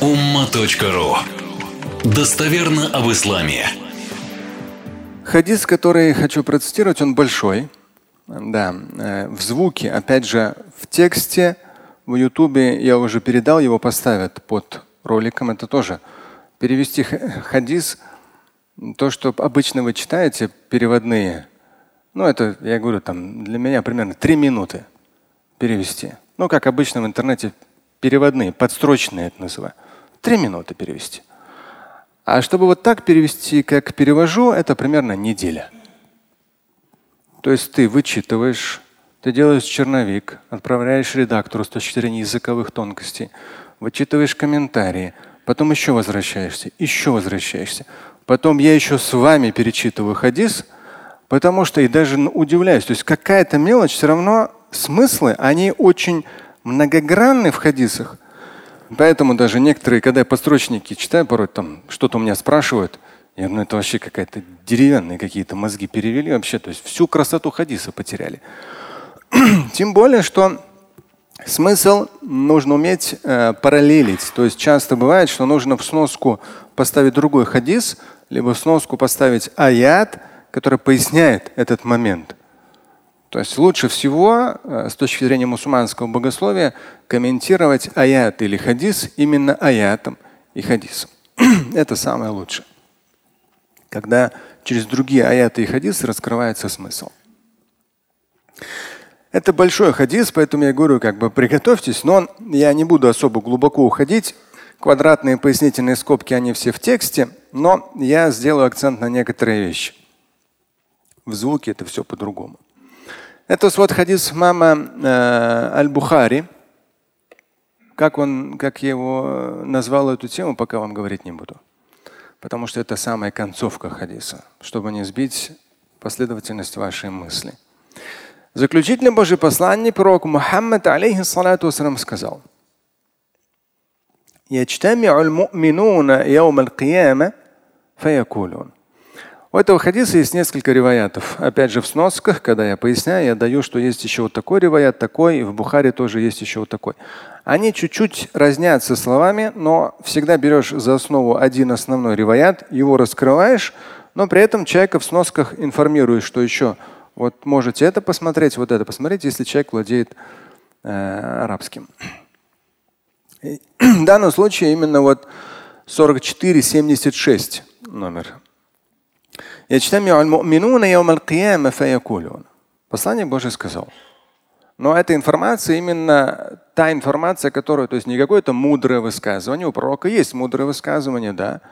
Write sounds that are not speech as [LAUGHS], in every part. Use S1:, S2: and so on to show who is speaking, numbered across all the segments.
S1: umma.ru Достоверно об исламе.
S2: Хадис, который хочу процитировать, он большой. Да, э, в звуке, опять же, в тексте в Ютубе я уже передал, его поставят под роликом. Это тоже перевести хадис, то, что обычно вы читаете, переводные. Ну, это, я говорю, там для меня примерно три минуты перевести. Ну, как обычно в интернете переводные, подстрочные это называю. Три минуты перевести. А чтобы вот так перевести, как перевожу, это примерно неделя. То есть ты вычитываешь, ты делаешь черновик, отправляешь редактору с точки зрения языковых тонкостей, вычитываешь комментарии, потом еще возвращаешься, еще возвращаешься. Потом я еще с вами перечитываю хадис, потому что и даже удивляюсь. То есть какая-то мелочь, все равно смыслы, они очень многогранны в хадисах. Поэтому даже некоторые, когда я подстрочники читаю, порой там что-то у меня спрашивают, я говорю, ну это вообще какая-то деревянные какие-то мозги перевели вообще, то есть всю красоту хадиса потеряли. [CLEARS THROAT] Тем более, что смысл нужно уметь э, параллелить. То есть часто бывает, что нужно в сноску поставить другой хадис, либо в сноску поставить аят, который поясняет этот момент. То есть лучше всего э, с точки зрения мусульманского богословия комментировать аят или хадис именно аятом и хадисом. [CLEARS THROAT] Это самое лучшее. Когда через другие аяты и хадисы раскрывается смысл. Это большой хадис, поэтому я говорю, как бы приготовьтесь, но я не буду особо глубоко уходить. Квадратные пояснительные скобки, они все в тексте, но я сделаю акцент на некоторые вещи. В звуке это все по-другому. Это вот хадис мама э, Аль-Бухари. Как, он, как я его назвал эту тему, пока вам говорить не буду. Потому что это самая концовка хадиса, чтобы не сбить последовательность вашей мысли. Заключительный Божий посланник, пророк Мухаммад, алейхиссалату сказал, يجتمع المؤمنون يوم القيامة فيقولون у этого хадиса есть несколько риваятов. Опять же, в сносках, когда я поясняю, я даю, что есть еще вот такой риваят, такой, и в Бухаре тоже есть еще вот такой. Они чуть-чуть разнятся словами, но всегда берешь за основу один основной риваят, его раскрываешь, но при этом человека в сносках информируешь, что еще вот можете это посмотреть, вот это посмотреть, если человек владеет э, арабским. И [CLEARS THROAT] в данном случае именно вот 44-76 номер. Послание Божие сказал. Но эта информация именно та информация, которая, то есть не какое-то мудрое высказывание. У пророка есть мудрое высказывание, да.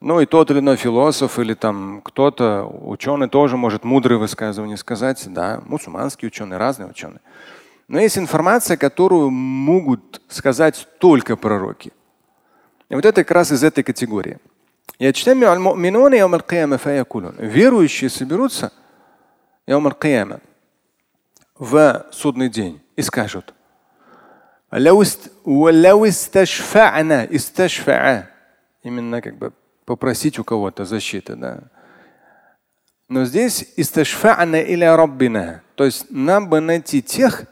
S2: Ну и тот или иной философ или там кто-то, ученый тоже может мудрое высказывание сказать, да, мусульманские ученые, разные ученые. Но есть информация, которую могут сказать только пророки. И вот это как раз из этой категории. Верующие соберутся в судный день и скажут, именно как бы попросить у кого-то защиты. Да. Но здесь или раббина, то есть нам бы найти тех,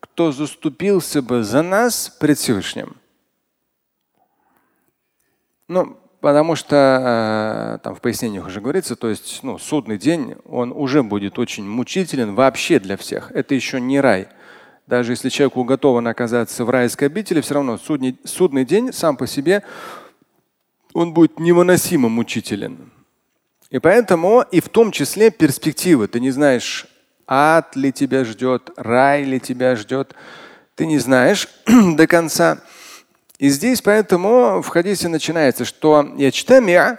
S2: кто заступился бы за нас пред Всевышним. Ну, Потому что э, там в пояснениях уже говорится, то есть ну, судный день, он уже будет очень мучителен вообще для всех. Это еще не рай. Даже если человеку уготовано оказаться в райской обители, все равно судный, судный день сам по себе он будет невыносимо мучителен. И поэтому и в том числе перспективы. Ты не знаешь, ад ли тебя ждет, рай ли тебя ждет. Ты не знаешь [CLEARS THROAT] до конца. И здесь поэтому в хадисе начинается, что я читаю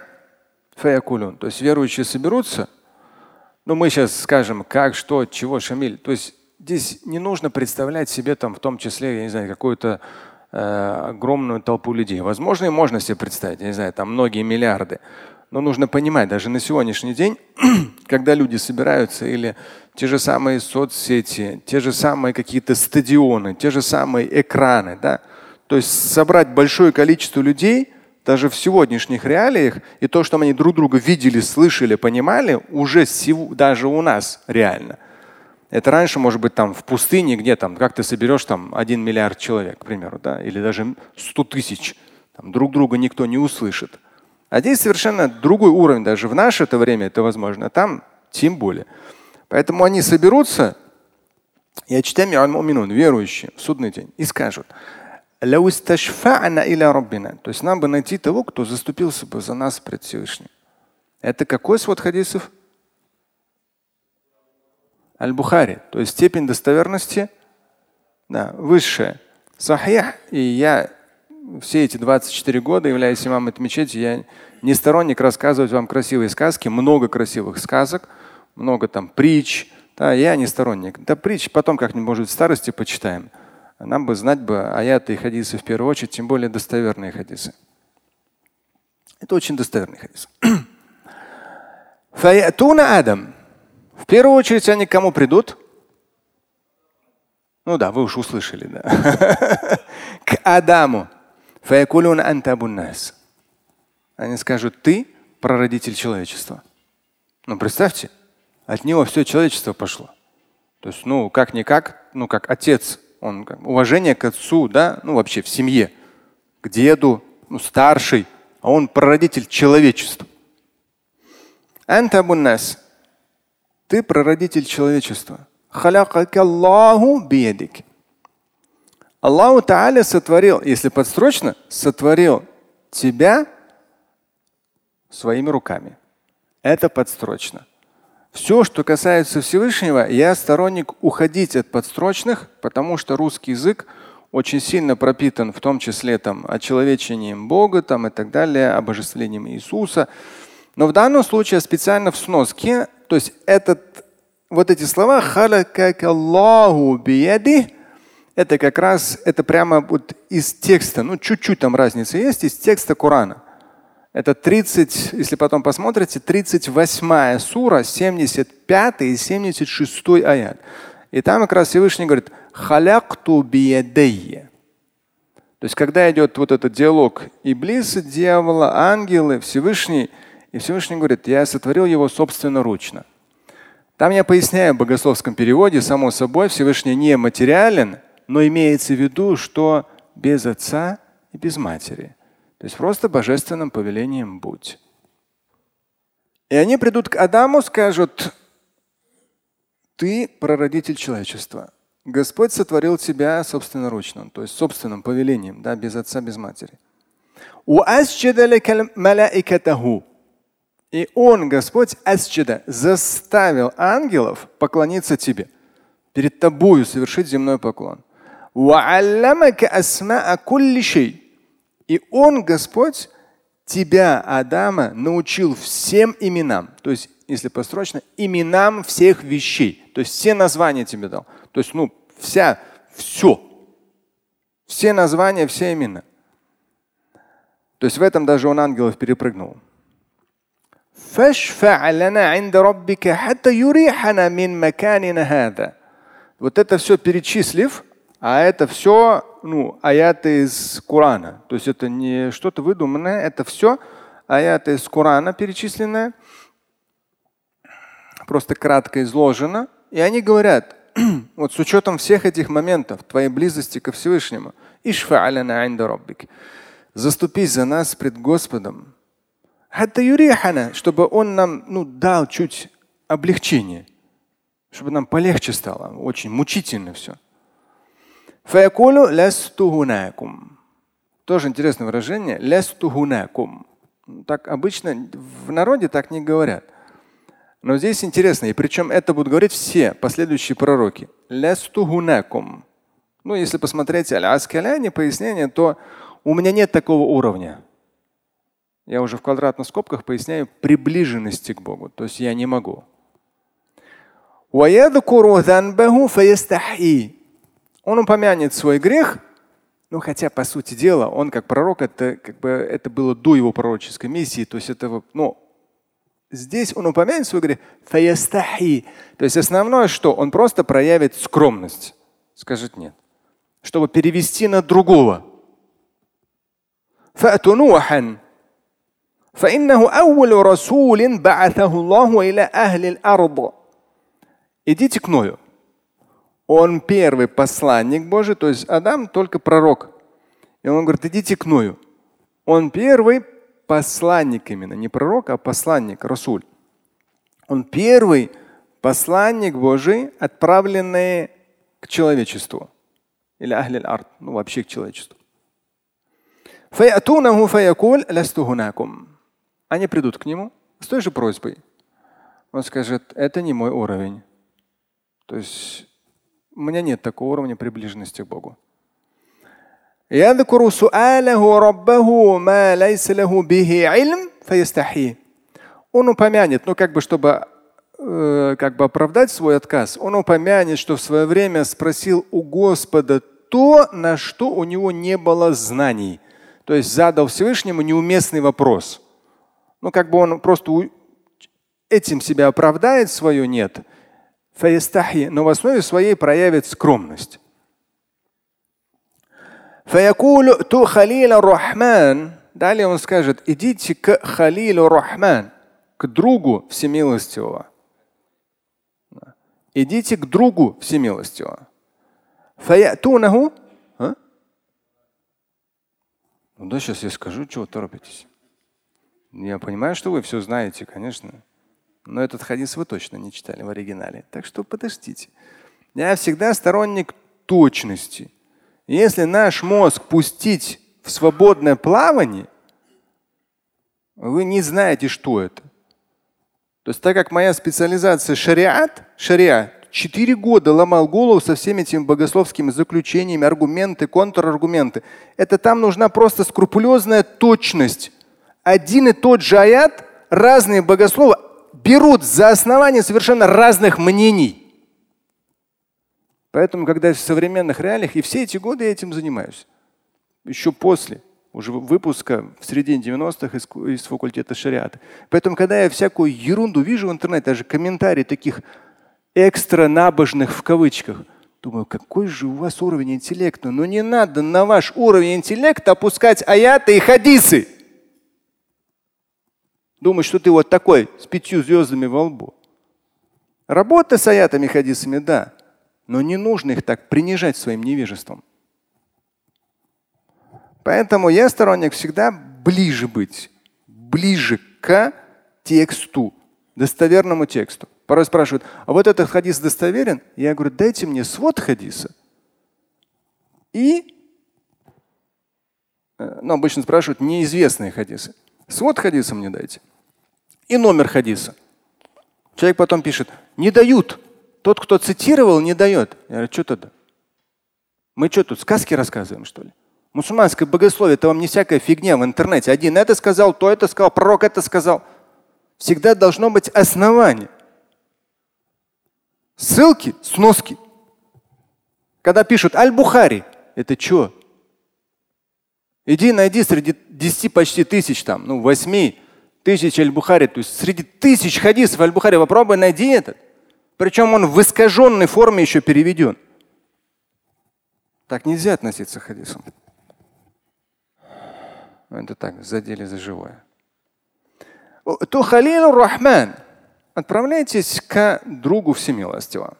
S2: фаякулюн, то есть верующие соберутся. Но мы сейчас скажем, как, что, чего, Шамиль. То есть здесь не нужно представлять себе там в том числе, я не знаю, какую-то э, огромную толпу людей. Возможно, и можно себе представить, я не знаю, там многие миллиарды. Но нужно понимать, даже на сегодняшний день, [CLEARS THROAT] когда люди собираются, или те же самые соцсети, те же самые какие-то стадионы, те же самые экраны, да, то есть собрать большое количество людей, даже в сегодняшних реалиях, и то, что они друг друга видели, слышали, понимали, уже даже у нас реально. Это раньше, может быть, там в пустыне, где там, как ты соберешь там один миллиард человек, к примеру, да, или даже сто тысяч Там друг друга никто не услышит. А здесь совершенно другой уровень. Даже в наше это время это возможно. А там тем более. Поэтому они соберутся, и муминун, верующие, в судный день, и скажут, то есть нам бы найти того, кто заступился бы за нас пред Всевышним. Это какой свод хадисов? Аль-Бухари. То есть степень достоверности да, высшая. Сахих. И я все эти 24 года, являюсь имамом этой мечети, я не сторонник рассказывать вам красивые сказки, много красивых сказок, много там притч. Да, я не сторонник. Да притч потом как-нибудь, может, в старости почитаем. Нам бы знать бы аяты и хадисы в первую очередь, тем более достоверные хадисы. Это очень достоверный хадис. [CLEARS THROAT] Фаятуна Адам. В первую очередь они к кому придут? Ну да, вы уж услышали, да. [LAUGHS] к Адаму. Они скажут, ты прародитель человечества. Ну представьте, от него все человечество пошло. То есть, ну, как-никак, ну, как отец, он уважение к отцу, да, ну, вообще в семье, к деду, ну, старший, а он прародитель человечества. Антабуннас. Ты прародитель человечества. Аллаху биядик. Аллаху Тааля сотворил, если подстрочно, сотворил тебя своими руками. Это подстрочно. Все, что касается Всевышнего, я сторонник уходить от подстрочных, потому что русский язык очень сильно пропитан, в том числе там, очеловечением Бога там, и так далее, обожествлением Иисуса. Но в данном случае специально в сноске, то есть этот, вот эти слова Аллаху бияди, это как раз, это прямо вот из текста, ну чуть-чуть там разница есть, из текста Корана. Это 30, если потом посмотрите, 38 сура, 75 и 76 аят. И там как раз Всевышний говорит, халякту биядейя. То есть, когда идет вот этот диалог Иблиса, дьявола, ангелы, Всевышний, и Всевышний говорит, я сотворил его собственноручно. Там я поясняю в богословском переводе, само собой, Всевышний не материален, но имеется в виду, что без отца и без матери. То есть просто божественным повелением будь. И они придут к Адаму, скажут, ты прародитель человечества. Господь сотворил тебя собственноручно, то есть собственным повелением, да, без отца, без матери. И он, Господь, асджида, заставил ангелов поклониться тебе, перед тобою совершить земной поклон. И Он, Господь, тебя, Адама, научил всем именам. То есть, если построчно, именам всех вещей. То есть все названия тебе дал. То есть, ну, вся, все. Все названия, все имена. То есть в этом даже он ангелов перепрыгнул. Вот это все перечислив, а это все ну, аяты из Корана. То есть это не что-то выдуманное, это все аяты из Корана перечисленные, просто кратко изложено. И они говорят, [CLEARS THROAT] вот с учетом всех этих моментов, твоей близости ко Всевышнему, заступись за нас пред Господом, чтобы Он нам ну, дал чуть облегчение, чтобы нам полегче стало. Очень мучительно все. Фаякулу лястухунакум. Тоже интересное выражение. Лястухунакум. Так обычно в народе так не говорят. Но здесь интересно, и причем это будут говорить все последующие пророки. Лястухунакум. Ну, если посмотреть аль-Аскаляне пояснение, то у меня нет такого уровня. Я уже в квадратных скобках поясняю приближенности к Богу. То есть я не могу он упомянет свой грех, ну, хотя, по сути дела, он как пророк, это, как бы, это было до его пророческой миссии. То есть это, ну, здесь он упомянет свой грех. То есть основное, что он просто проявит скромность. Скажет нет. Чтобы перевести на другого. Идите к Ною. Он первый посланник Божий, то есть Адам только пророк. И он говорит, идите к Ною. Он первый посланник именно, не пророк, а посланник, Расуль. Он первый посланник Божий, отправленный к человечеству. Или ахли арт, ну вообще к человечеству. Они придут к нему с той же просьбой. Он скажет, это не мой уровень. То есть у меня нет такого уровня приближенности к Богу. Он упомянет, ну как бы чтобы э, как бы оправдать свой отказ, он упомянет, что в свое время спросил у Господа то, на что у него не было знаний. То есть задал Всевышнему неуместный вопрос. Ну как бы он просто этим себя оправдает, свое нет – но в основе своей проявит скромность. فيقول ту халил рахман. Далее он скажет, идите к халилу рахман, к другу всемилостивого. Идите к другу всемилостивого. Фаятунаху. А? Ну да, сейчас я скажу, чего торопитесь. Я понимаю, что вы все знаете, конечно. Но этот хадис вы точно не читали в оригинале. Так что подождите. Я всегда сторонник точности. Если наш мозг пустить в свободное плавание, вы не знаете, что это. То есть так как моя специализация шариат, шариат, четыре года ломал голову со всеми этими богословскими заключениями, аргументы, контраргументы. Это там нужна просто скрупулезная точность. Один и тот же аят разные богословы берут за основание совершенно разных мнений. Поэтому, когда в современных реалиях, и все эти годы я этим занимаюсь, еще после уже выпуска в середине 90-х из, из факультета шариата. Поэтому, когда я всякую ерунду вижу в интернете, даже комментарии таких экстра набожных в кавычках, думаю, какой же у вас уровень интеллекта? Но не надо на ваш уровень интеллекта опускать аяты и хадисы. Думаешь, что ты вот такой с пятью звездами во лбу. Работа с аятами хадисами, да. Но не нужно их так принижать своим невежеством. Поэтому я сторонник всегда ближе быть, ближе к тексту, достоверному тексту. Порой спрашивают, а вот этот хадис достоверен? Я говорю, дайте мне свод хадиса. И, э, ну, обычно спрашивают неизвестные хадисы. Свод хадиса мне дайте. И номер хадиса. Человек потом пишет, не дают. Тот, кто цитировал, не дает. Я говорю, что тогда? Мы что тут, сказки рассказываем, что ли? Мусульманское богословие это вам не всякая фигня в интернете. Один это сказал, то это сказал, пророк это сказал. Всегда должно быть основание. Ссылки, сноски. Когда пишут Аль-Бухари, это что? Иди найди среди десяти почти тысяч там, ну восьми тысяч Аль-Бухари, то есть среди тысяч хадисов Аль-Бухари попробуй найди этот. Причем он в искаженной форме еще переведен. Так нельзя относиться к хадисам. Это так, задели за живое. То Халил Рахман. Отправляйтесь к другу всемилостивого.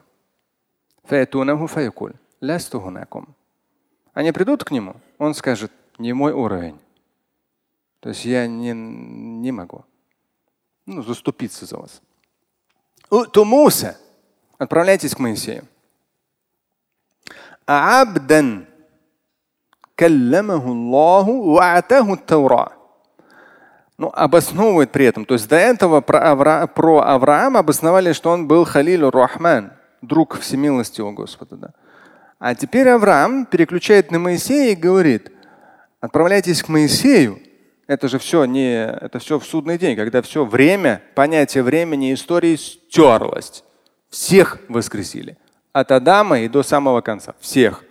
S2: Они придут к нему, он скажет, не мой уровень. То есть я не, не могу ну, заступиться за вас. То Муса, отправляйтесь к Моисею. Абдан калламаху Аллаху ва'атаху Таура. Ну, обосновывает при этом. То есть до этого про, Авра, про Авраама обосновали, что он был Халилу Рахман, друг всемилостивого Господа. Да? А теперь Авраам переключает на Моисея и говорит, отправляйтесь к Моисею, это же все не, это все в судный день, когда все время, понятие времени истории стерлось. Всех воскресили. От Адама и до самого конца. Всех.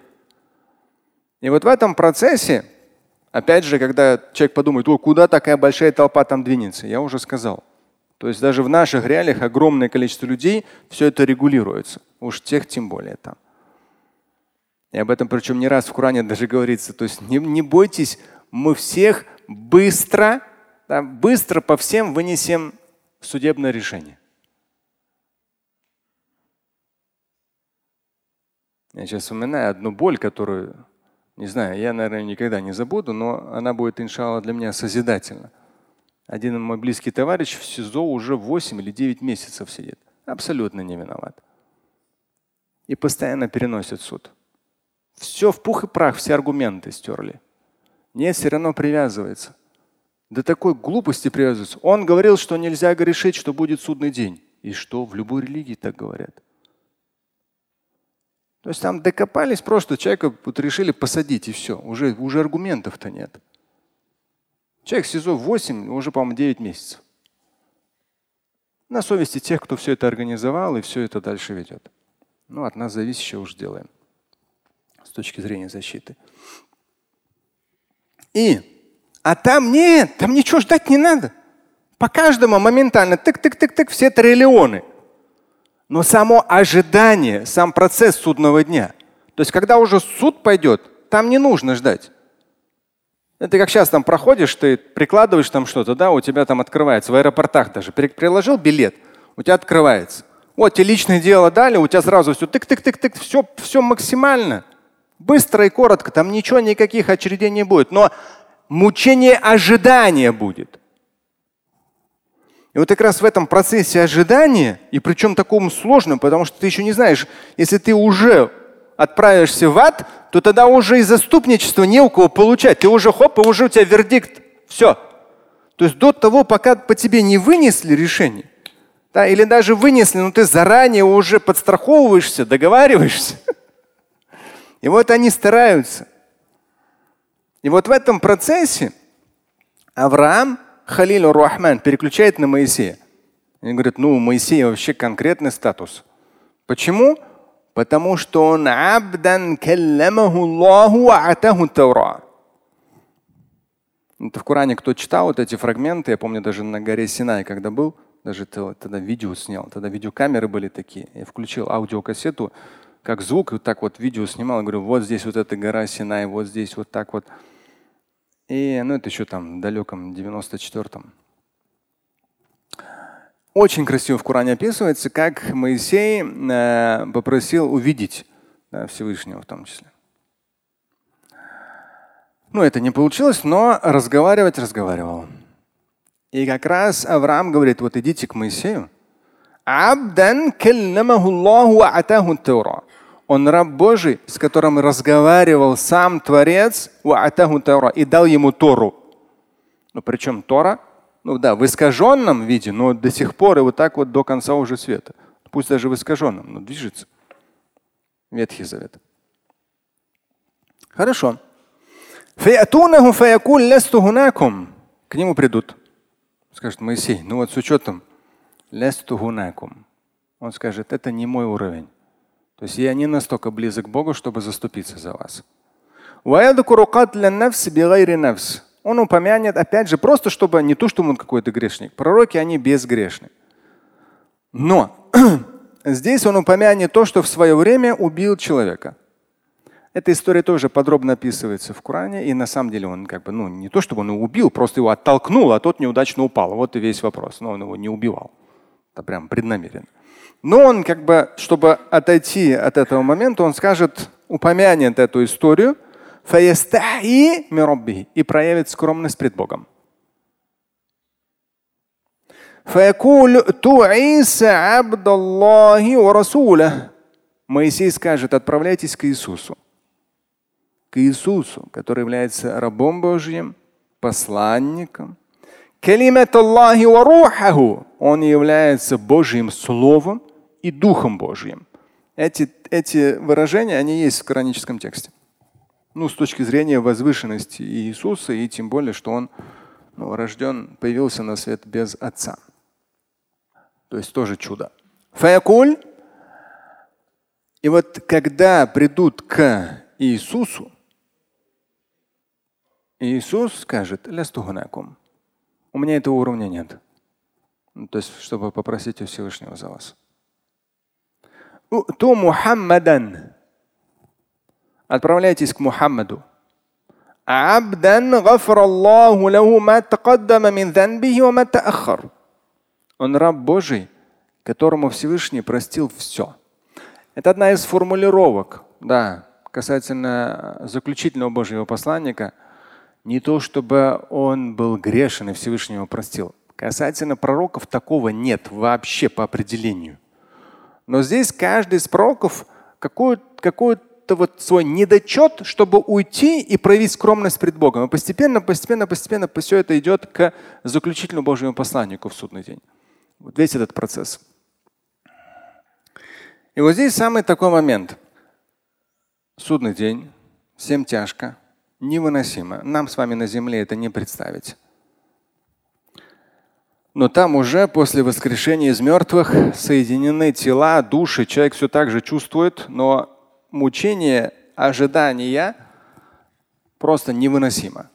S2: И вот в этом процессе, опять же, когда человек подумает, о, куда такая большая толпа там двинется, я уже сказал. То есть даже в наших реалиях огромное количество людей все это регулируется. Уж тех тем более там. И об этом причем не раз в Коране даже говорится. То есть не, не бойтесь, мы всех быстро, да, быстро по всем вынесем судебное решение. Я сейчас вспоминаю одну боль, которую Не знаю, я, наверное, никогда не забуду, но она будет, иншалла, для меня созидательна. Один мой близкий товарищ в СИЗО уже 8 или 9 месяцев сидит. Абсолютно не виноват. И постоянно переносит суд. Все в пух и прах, все аргументы стерли. Нет, все равно привязывается. До такой глупости привязывается. Он говорил, что нельзя грешить, что будет судный день. И что? В любой религии так говорят. То есть там докопались, просто человека вот решили посадить и все. Уже, уже аргументов-то нет. Человек в СИЗО 8, уже, по-моему, 9 месяцев. На совести тех, кто все это организовал и все это дальше ведет. Ну, от нас зависящее уж делаем с точки зрения защиты. И, а там нет, там ничего ждать не надо. По каждому моментально тык-тык-тык-тык все триллионы. Но само ожидание, сам процесс судного дня. То есть, когда уже суд пойдет, там не нужно ждать. Это как сейчас там проходишь, ты прикладываешь там что-то, да, у тебя там открывается, в аэропортах даже. Приложил билет, у тебя открывается. Вот тебе личное дело дали, у тебя сразу все тык-тык-тык-тык, все, все максимально. Быстро и коротко, там ничего, никаких очередей не будет. Но мучение ожидания будет. И вот как раз в этом процессе ожидания, и причем таком сложном, потому что ты еще не знаешь, если ты уже отправишься в ад, то тогда уже и заступничество не у кого получать. Ты уже хоп, и уже у тебя вердикт. Все. То есть до того, пока по тебе не вынесли решение, да, или даже вынесли, но ты заранее уже подстраховываешься, договариваешься. [LAUGHS] И вот они стараются. И вот в этом процессе Авраам Халилу Рахман переключает на Моисея. И говорит, ну у Моисея вообще конкретный статус. Почему? Потому что он абдан калламаху Аллаху атаху. Это в Коране кто читал вот эти фрагменты, я помню даже на горе Синай, когда был, даже тогда видео снял, тогда видеокамеры были такие. Я включил аудиокассету, как звук, вот так вот видео снимал, говорю, вот здесь вот эта гора Синай, вот здесь вот так вот. И ну, это еще там в далеком 94-м. Очень красиво в Коране описывается, как Моисей э, попросил увидеть да, Всевышнего в том числе. Ну, это не получилось, но разговаривать разговаривал. И как раз Авраам говорит, вот идите к Моисею. Абдан он раб Божий, с которым разговаривал сам Творец и дал ему Тору. Ну, причем Тора, ну да, в искаженном виде, но до сих пор и вот так вот до конца уже света. Пусть даже в искаженном, но движется. Ветхий Завет. Хорошо. К нему придут. Скажет Моисей, ну вот с учетом он скажет, это не мой уровень. То есть я не настолько близок к Богу, чтобы заступиться за вас. Он упомянет, опять же, просто чтобы не то, что он какой-то грешник. Пророки, они безгрешны. Но [CLEARS THROAT] здесь он упомянет то, что в свое время убил человека. Эта история тоже подробно описывается в Коране, и на самом деле он как бы, ну, не то чтобы он его убил, просто его оттолкнул, а тот неудачно упал. Вот и весь вопрос. Но он его не убивал. Это прям преднамеренно. Но он как бы, чтобы отойти от этого момента, он скажет, упомянет эту историю и проявит скромность пред Богом. Моисей скажет, отправляйтесь к Иисусу. К Иисусу, который является рабом Божьим, посланником. Он является Божьим Словом и Духом Божьим. Эти, эти выражения, они есть в кораническом тексте. Ну, с точки зрения возвышенности Иисуса, и тем более, что он ну, рожден, появился на свет без отца. То есть тоже чудо. Фаякуль. И вот когда придут к Иисусу, Иисус скажет, у меня этого уровня нет. Ну, то есть, чтобы попросить у Всевышнего за вас. Ту Мухаммадан. Отправляйтесь к Мухаммаду. Абдан гафраллаху лаху ма тақаддама мин данбихи ва ма таахар. Он раб Божий, которому Всевышний простил все. Это одна из формулировок, да, касательно заключительного Божьего посланника, не то чтобы он был грешен и Всевышний его простил. Касательно пророков такого нет вообще по определению. Но здесь каждый из пророков какой-то какой вот свой недочет, чтобы уйти и проявить скромность пред Богом. И постепенно, постепенно, постепенно все это идет к заключительному Божьему посланнику в судный день. Вот весь этот процесс. И вот здесь самый такой момент. Судный день, всем тяжко, невыносимо. Нам с вами на земле это не представить. Но там уже после воскрешения из мертвых соединены тела, души. Человек все так же чувствует, но мучение, ожидания просто невыносимо.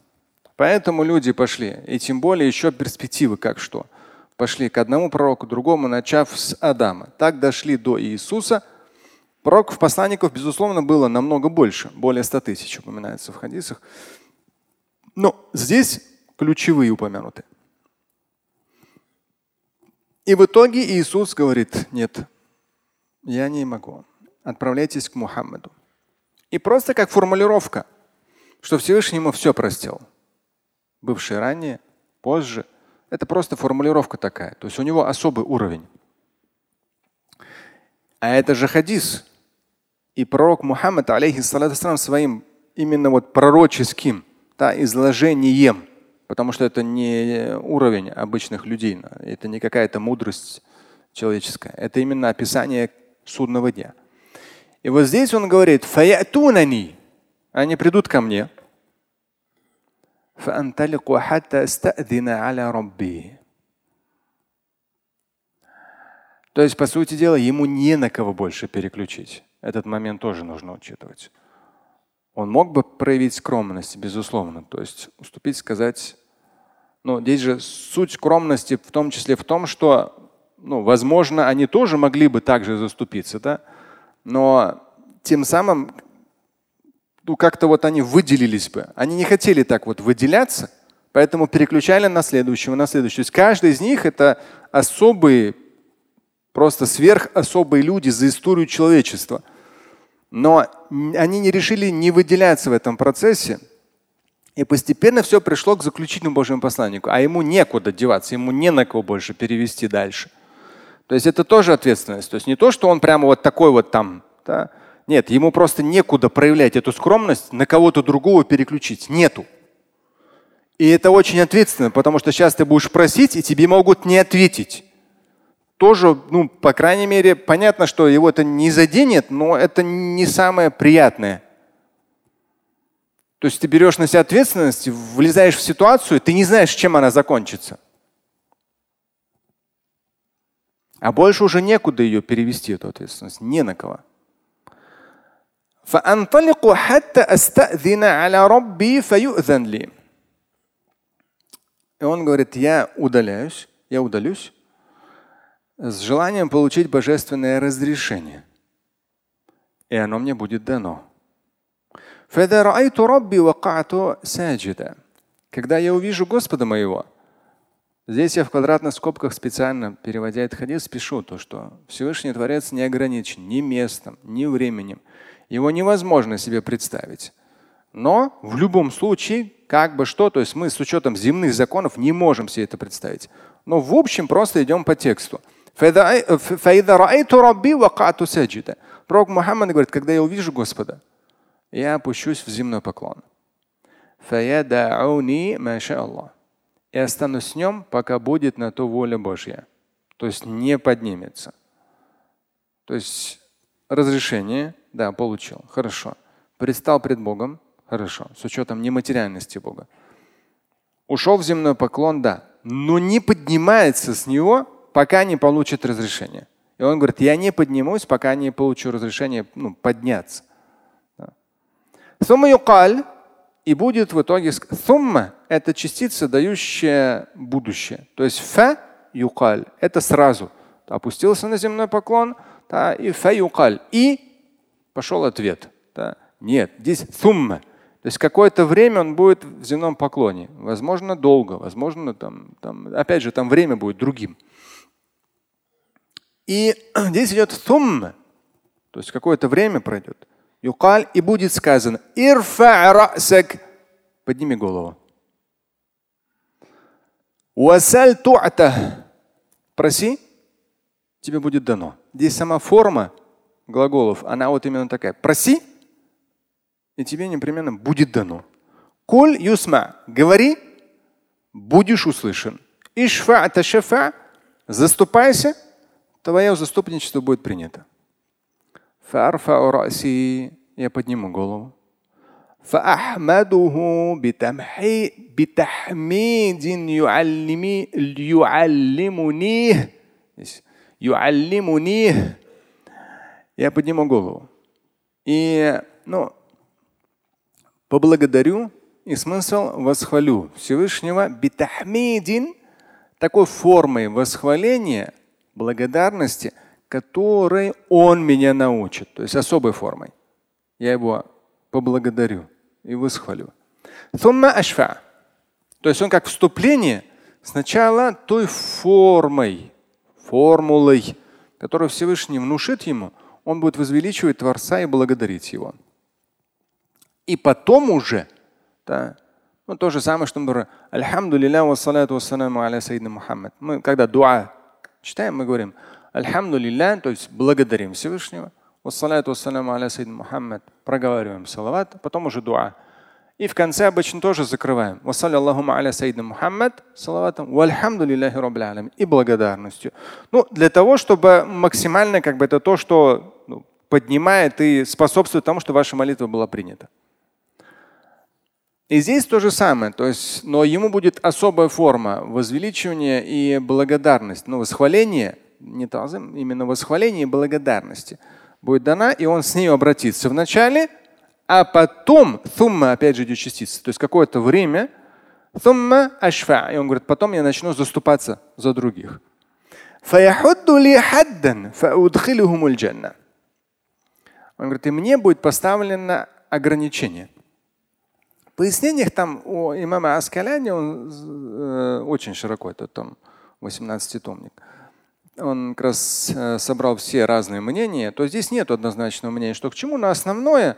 S2: Поэтому люди пошли. И тем более еще перспективы как что. Пошли к одному пророку, другому, начав с Адама. Так дошли до Иисуса. Пророков, посланников, безусловно, было намного больше. Более 100 тысяч упоминается в хадисах. Но здесь ключевые упомянуты. И в итоге Иисус говорит, нет, я не могу. Отправляйтесь к Мухаммаду. И просто как формулировка, что Всевышний ему все простил. Бывший ранее, позже. Это просто формулировка такая. То есть у него особый уровень. А это же хадис. И пророк Мухаммад, алейхиссалату своим именно вот пророческим да, изложением Потому что это не уровень обычных людей, это не какая-то мудрость человеческая. Это именно описание судного дня. И вот здесь он говорит, фаятунани, они придут ко мне. То есть, по сути дела, ему не на кого больше переключить. Этот момент тоже нужно учитывать. Он мог бы проявить скромность, безусловно, то есть уступить, сказать, ну, здесь же суть скромности в том числе в том, что, ну, возможно, они тоже могли бы также заступиться, да? но тем самым ну, как-то вот они выделились бы. Они не хотели так вот выделяться, поэтому переключали на следующего, на следующего. То есть каждый из них это особые, просто сверхособые люди за историю человечества. Но они не решили не выделяться в этом процессе. И постепенно все пришло к заключительному Божьему посланнику. А ему некуда деваться, ему не на кого больше перевести дальше. То есть это тоже ответственность. То есть не то, что он прямо вот такой вот там. Да? Нет, ему просто некуда проявлять эту скромность, на кого-то другого переключить. Нету. И это очень ответственно, потому что сейчас ты будешь просить, и тебе могут не ответить. Тоже, ну, по крайней мере, понятно, что его это не заденет, но это не самое приятное. То есть ты берешь на себя ответственность, влезаешь в ситуацию, ты не знаешь, чем она закончится. А больше уже некуда ее перевести, эту ответственность. Не на кого. И он говорит, я удаляюсь, я удалюсь с желанием получить божественное разрешение. И оно мне будет дано. Когда я увижу Господа моего, здесь я в квадратных скобках специально переводя этот хадис пишу то, что Всевышний Творец не ограничен ни местом, ни временем. Его невозможно себе представить. Но в любом случае, как бы что, то есть мы с учетом земных законов не можем себе это представить. Но в общем просто идем по тексту. Пророк Мухаммад говорит, когда я увижу Господа, я опущусь в земной поклон. И останусь с ним, пока будет на то воля Божья. То есть не поднимется. То есть разрешение, да, получил. Хорошо. Предстал пред Богом. Хорошо. С учетом нематериальности Бога. Ушел в земной поклон, да. Но не поднимается с него, пока не получит разрешение. И он говорит, я не поднимусь, пока не получу разрешение ну, подняться. И будет в итоге сумма – это частица, дающая будущее. То есть фа юкаль – это сразу. Опустился на земной поклон, да, и фа юкаль. И пошел ответ. Да. Нет, здесь сумма. То есть какое-то время он будет в земном поклоне. Возможно, долго, возможно, там, там, опять же, там время будет другим. И [CLEARS THROAT] здесь идет сумма, то есть какое-то время пройдет. Юкаль и будет сказано. Подними голову. Уасаль ту'та. Проси, тебе будет дано. Здесь сама форма глаголов, она вот именно такая. Проси, и тебе непременно будет дано. Коль юсма. Говори, будешь услышан. Ишфа ташафа. Заступайся, твое заступничество будет принято. فأرفع رأسي я подниму голову. فأحمده بتحميد يعلمي يعلمنيه يعلمنيه я подниму голову. И ну, поблагодарю и смысл восхвалю Всевышнего битахмидин такой формой восхваления, благодарности, которой он меня научит, то есть особой формой. Я его поблагодарю и восхвалю. То есть он как вступление сначала той формой, формулой, которую Всевышний внушит ему, он будет возвеличивать Творца и благодарить его. И потом уже, да, ну, то же самое, что мы говорим, Альхамдулилля вассалату вассаламу аля сайдна Мухаммад. Мы, когда дуа читаем, мы говорим, Альхамдулилля, то есть благодарим Всевышнего, вассалату вассаламу аля сайдна Мухаммад, проговариваем салават, потом уже дуа. И в конце обычно тоже закрываем. Вассаляллаху аля сайдна Мухаммад, салаватом, вальхамдулиллахи раббил и благодарностью. Ну, для того, чтобы максимально, как бы это то, что ну, поднимает и способствует тому, что ваша молитва была принята. И здесь то же самое, то есть, но ему будет особая форма возвеличивания и благодарность, ну, восхваление, не тазым, именно восхваление и благодарности будет дана, и он с ней обратится вначале, а потом thumma, опять же идет частица, то есть какое-то время, thumma ашфа, и он говорит, потом я начну заступаться за других. Он говорит, и мне будет поставлено ограничение пояснениях там у имама Аскаляни он э, очень широко, это там 18-томник. Он как раз э, собрал все разные мнения, то здесь нет однозначного мнения, что к чему, но основное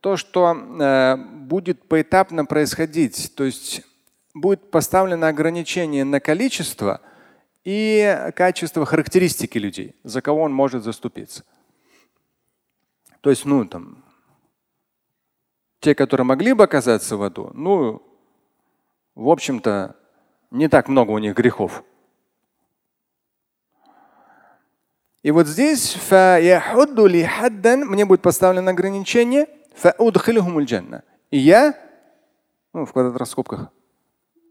S2: то, что э, будет поэтапно происходить, то есть будет поставлено ограничение на количество и качество характеристики людей, за кого он может заступиться. То есть, ну, там, те, которые могли бы оказаться в аду, ну, в общем-то, не так много у них грехов. И вот здесь мне будет поставлено ограничение и я, ну, в квадратных скобках,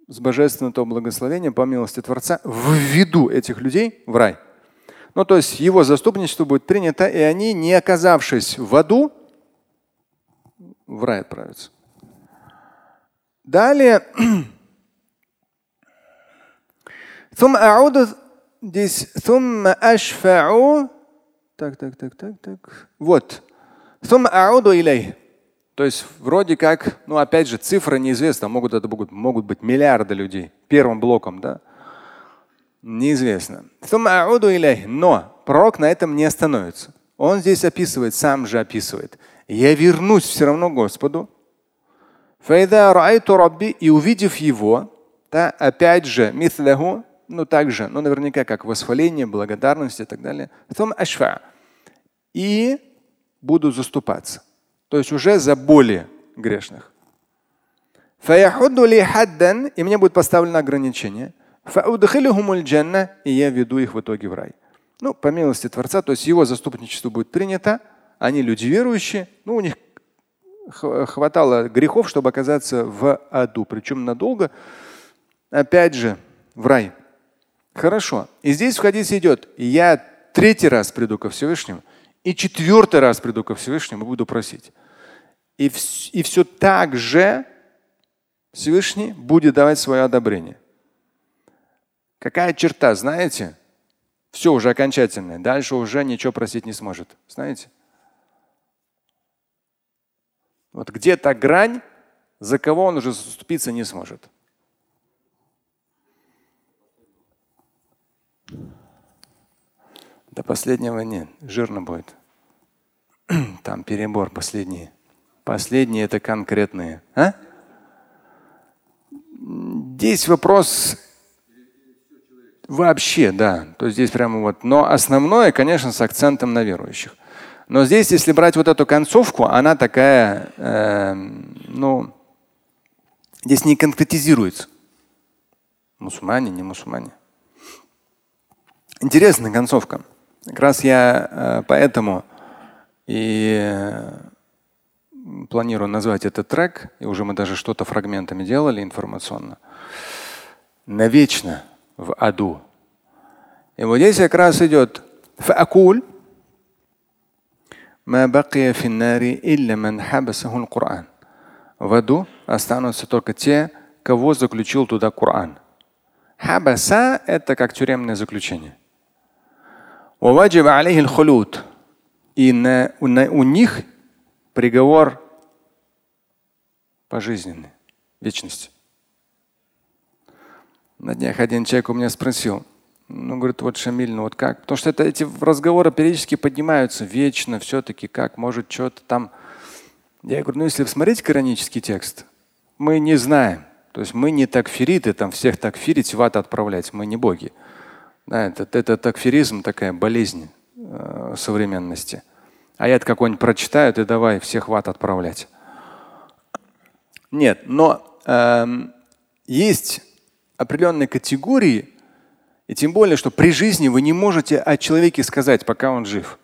S2: с божественного благословения по милости Творца введу этих людей в рай. Ну, то есть его заступничество будет принято, и они, не оказавшись в аду, в рай отправятся. Далее. [CLEARS THROAT] здесь Так, так, так, так, так. Вот. То есть вроде как, ну опять же, цифра неизвестна, могут это могут, могут быть миллиарды людей первым блоком, да? Неизвестно. Но пророк на этом не остановится. Он здесь описывает, сам же описывает я вернусь все равно Господу. И увидев его, да, опять же, мithlahu, ну также, ну наверняка как восхваление, благодарность и так далее. И буду заступаться. То есть уже за более грешных. И мне будет поставлено ограничение. И я веду их в итоге в рай. Ну, по милости Творца, то есть его заступничество будет принято, они люди верующие, ну, у них хватало грехов, чтобы оказаться в аду, причем надолго, опять же, в рай. Хорошо. И здесь в хадисе идет, я третий раз приду ко Всевышнему, и четвертый раз приду ко Всевышнему буду просить. И, и все так же Всевышний будет давать свое одобрение. Какая черта, знаете? Все уже окончательное. Дальше уже ничего просить не сможет. Знаете? Вот где-то грань, за кого он уже заступиться не сможет. До последнего нет, жирно будет. [CLEARS THROAT] Там перебор последние. Последние это конкретные. А? Здесь вопрос вообще, да. То есть здесь прямо вот. Но основное, конечно, с акцентом на верующих. Но здесь, если брать вот эту концовку, она такая, э, ну, здесь не конкретизируется. Мусульмане, не мусульмане. Интересная концовка. Как раз я э, поэтому и э, планирую назвать этот трек, и уже мы даже что-то фрагментами делали информационно. Навечно в аду. И вот здесь как раз идет фаакуль ما بقي في النار إلا من حبسه القرآن. В аду останутся только те, кого заключил туда Коран. Хабаса – это как тюремное заключение. وواجب عليه الخلود. И на, на, у них приговор пожизненный, вечность. На днях один человек у меня спросил, ну, говорит, вот Шамиль, ну вот как? Потому что это, эти разговоры периодически поднимаются вечно, все-таки как, может, что-то там. Я говорю, ну если посмотреть коранический текст, мы не знаем. То есть мы не такфириты, там всех такфирить в ад отправлять, мы не боги. Да, это, это такфиризм, такая болезнь э, современности. Аят какой-нибудь прочитают и давай всех в ад отправлять. Нет, но э, есть определенные категории, и тем более, что при жизни вы не можете о человеке сказать, пока он жив.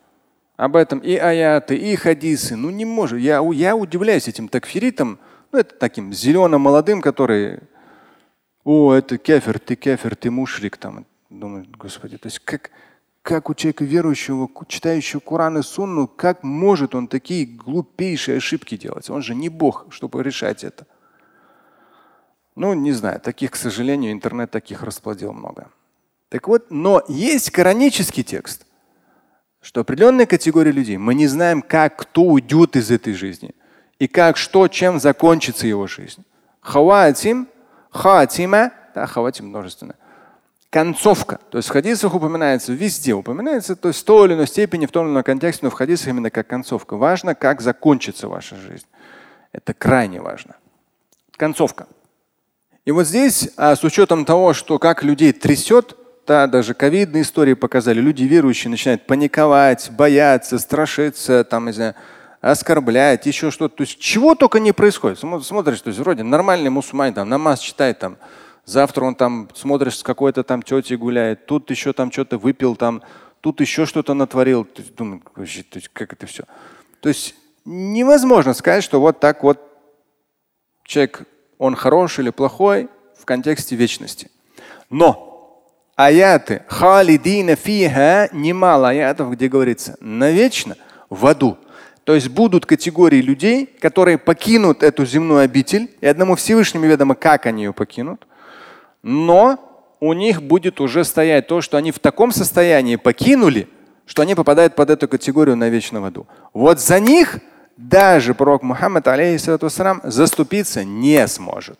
S2: Об этом и аяты, и хадисы. Ну не может. Я, я удивляюсь этим такфиритам, ну это таким зеленым молодым, который, о, это кефир, ты кефир, ты мушрик. Там. Думаю, господи, то есть как, как у человека верующего, читающего Коран и Сунну, как может он такие глупейшие ошибки делать? Он же не Бог, чтобы решать это. Ну, не знаю, таких, к сожалению, интернет таких расплодил много. Так вот, но есть коранический текст, что определенная категория людей, мы не знаем, как кто уйдет из этой жизни и как, что, чем закончится его жизнь. Хаватим, хатима, да, хаватим множественно. Концовка. То есть в хадисах упоминается везде, упоминается то есть в той или иной степени, в том или ином контексте, но в хадисах именно как концовка. Важно, как закончится ваша жизнь. Это крайне важно. Концовка. И вот здесь, а с учетом того, что как людей трясет, да, даже ковидные истории показали, люди верующие начинают паниковать, бояться, страшиться, там, не знаю, оскорблять, еще что-то. То есть чего только не происходит. Смотришь, то есть вроде нормальный мусульманин, там, намаз читает, там, завтра он там смотришь, с какой-то там тетей гуляет, тут еще там что-то выпил, там, тут еще что-то натворил. То думаю, то есть, как это все. То есть невозможно сказать, что вот так вот человек, он хороший или плохой в контексте вечности. Но аяты халидина фиха, немало аятов, где говорится навечно в аду. То есть будут категории людей, которые покинут эту земную обитель, и одному Всевышнему ведомо, как они ее покинут, но у них будет уже стоять то, что они в таком состоянии покинули, что они попадают под эту категорию на вечном аду. Вот за них даже пророк Мухаммад алейхиссалату заступиться не сможет.